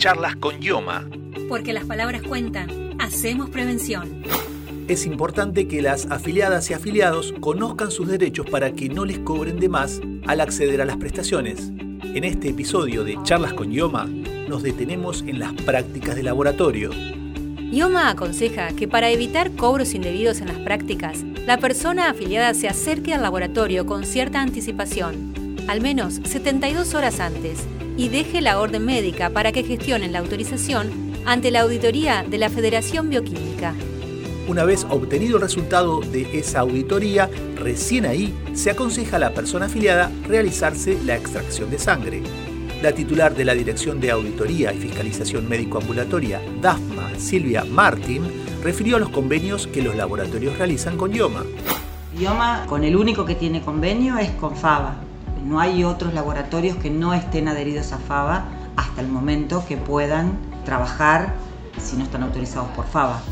Charlas con Yoma. Porque las palabras cuentan, hacemos prevención. Es importante que las afiliadas y afiliados conozcan sus derechos para que no les cobren de más al acceder a las prestaciones. En este episodio de Charlas con Yoma nos detenemos en las prácticas de laboratorio. IOMA aconseja que para evitar cobros indebidos en las prácticas, la persona afiliada se acerque al laboratorio con cierta anticipación, al menos 72 horas antes, y deje la orden médica para que gestionen la autorización ante la auditoría de la Federación Bioquímica. Una vez obtenido el resultado de esa auditoría, recién ahí se aconseja a la persona afiliada realizarse la extracción de sangre. La titular de la Dirección de Auditoría y Fiscalización Médico-Ambulatoria, DAFMA, Silvia Martin, refirió a los convenios que los laboratorios realizan con IOMA. IOMA, con el único que tiene convenio, es con FABA. No hay otros laboratorios que no estén adheridos a FABA hasta el momento que puedan trabajar si no están autorizados por FABA.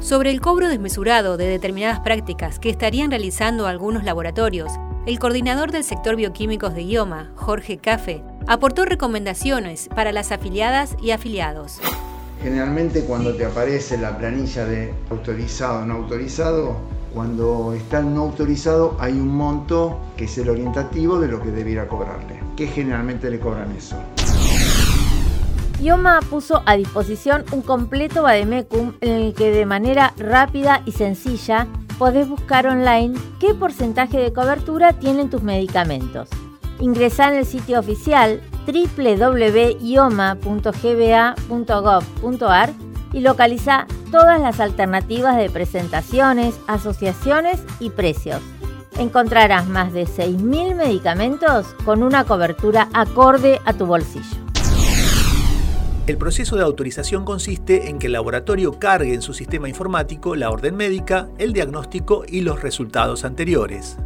Sobre el cobro desmesurado de determinadas prácticas que estarían realizando algunos laboratorios, el coordinador del sector bioquímicos de IOMA, Jorge Cafe, aportó recomendaciones para las afiliadas y afiliados. Generalmente cuando te aparece la planilla de autorizado o no autorizado, cuando está no autorizado hay un monto que es el orientativo de lo que debiera cobrarle. ¿Qué generalmente le cobran eso? IOMA puso a disposición un completo Bademecum en el que de manera rápida y sencilla podés buscar online qué porcentaje de cobertura tienen tus medicamentos. Ingresá en el sitio oficial www.ioma.gba.gov.ar y localiza todas las alternativas de presentaciones, asociaciones y precios. Encontrarás más de 6.000 medicamentos con una cobertura acorde a tu bolsillo. El proceso de autorización consiste en que el laboratorio cargue en su sistema informático la orden médica, el diagnóstico y los resultados anteriores.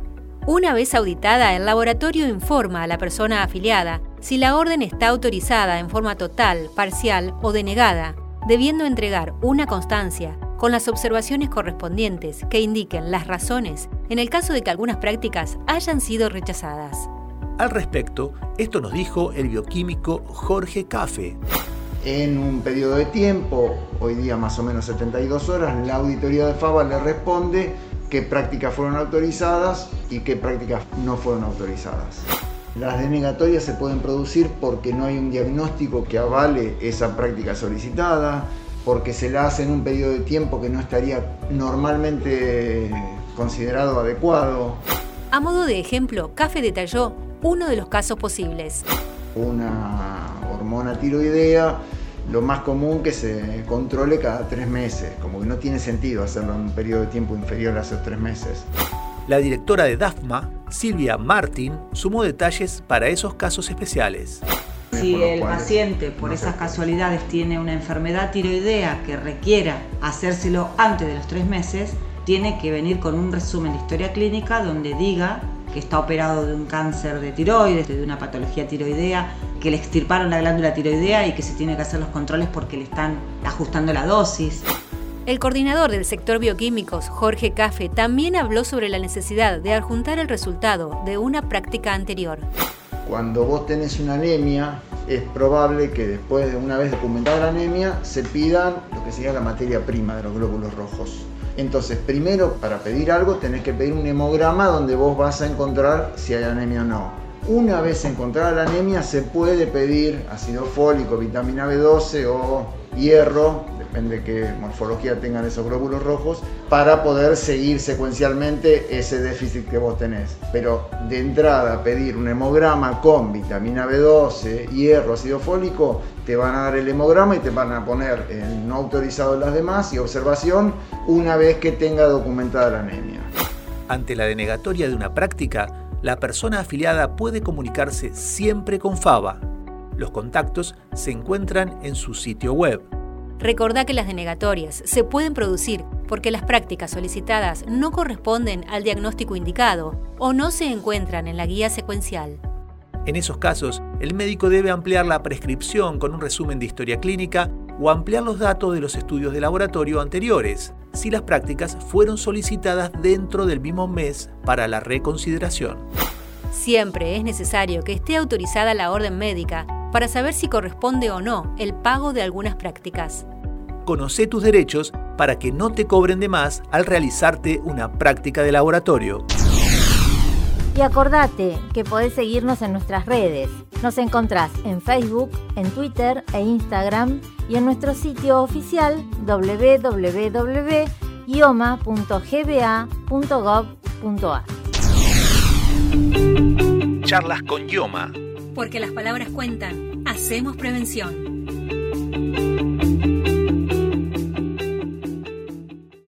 Una vez auditada, el laboratorio informa a la persona afiliada si la orden está autorizada en forma total, parcial o denegada, debiendo entregar una constancia con las observaciones correspondientes que indiquen las razones en el caso de que algunas prácticas hayan sido rechazadas. Al respecto, esto nos dijo el bioquímico Jorge Cafe. En un periodo de tiempo, hoy día más o menos 72 horas, la auditoría de FABA le responde qué prácticas fueron autorizadas y qué prácticas no fueron autorizadas. Las denegatorias se pueden producir porque no hay un diagnóstico que avale esa práctica solicitada, porque se la hace en un periodo de tiempo que no estaría normalmente considerado adecuado. A modo de ejemplo, CAFE detalló uno de los casos posibles. Una hormona tiroidea lo más común que se controle cada tres meses, como que no tiene sentido hacerlo en un periodo de tiempo inferior a esos tres meses. La directora de DAFMA, Silvia Martin, sumó detalles para esos casos especiales. Si el paciente por esas casualidades tiene una enfermedad tiroidea que requiera hacérselo antes de los tres meses, tiene que venir con un resumen de historia clínica donde diga que está operado de un cáncer de tiroides, de una patología tiroidea, que le extirparon la glándula tiroidea y que se tiene que hacer los controles porque le están ajustando la dosis. El coordinador del sector bioquímicos, Jorge Cafe, también habló sobre la necesidad de adjuntar el resultado de una práctica anterior. Cuando vos tenés una anemia, es probable que después de una vez documentada la anemia, se pidan lo que sería la materia prima de los glóbulos rojos. Entonces, primero, para pedir algo, tenés que pedir un hemograma donde vos vas a encontrar si hay anemia o no. Una vez encontrada la anemia, se puede pedir ácido fólico, vitamina B12 o hierro, depende de qué morfología tengan esos glóbulos rojos, para poder seguir secuencialmente ese déficit que vos tenés. Pero de entrada, pedir un hemograma con vitamina B12, hierro, ácido fólico, te van a dar el hemograma y te van a poner el no autorizado las demás y observación una vez que tenga documentada la anemia. Ante la denegatoria de una práctica, la persona afiliada puede comunicarse siempre con FABA. Los contactos se encuentran en su sitio web. Recordá que las denegatorias se pueden producir porque las prácticas solicitadas no corresponden al diagnóstico indicado o no se encuentran en la guía secuencial. En esos casos, el médico debe ampliar la prescripción con un resumen de historia clínica o ampliar los datos de los estudios de laboratorio anteriores, si las prácticas fueron solicitadas dentro del mismo mes para la reconsideración. Siempre es necesario que esté autorizada la orden médica para saber si corresponde o no el pago de algunas prácticas. Conoce tus derechos para que no te cobren de más al realizarte una práctica de laboratorio. Y acordate que podés seguirnos en nuestras redes. Nos encontrás en Facebook, en Twitter e Instagram y en nuestro sitio oficial www.ioma.gba.gov.ar. Charlas con Yoma. Porque las palabras cuentan. Hacemos prevención.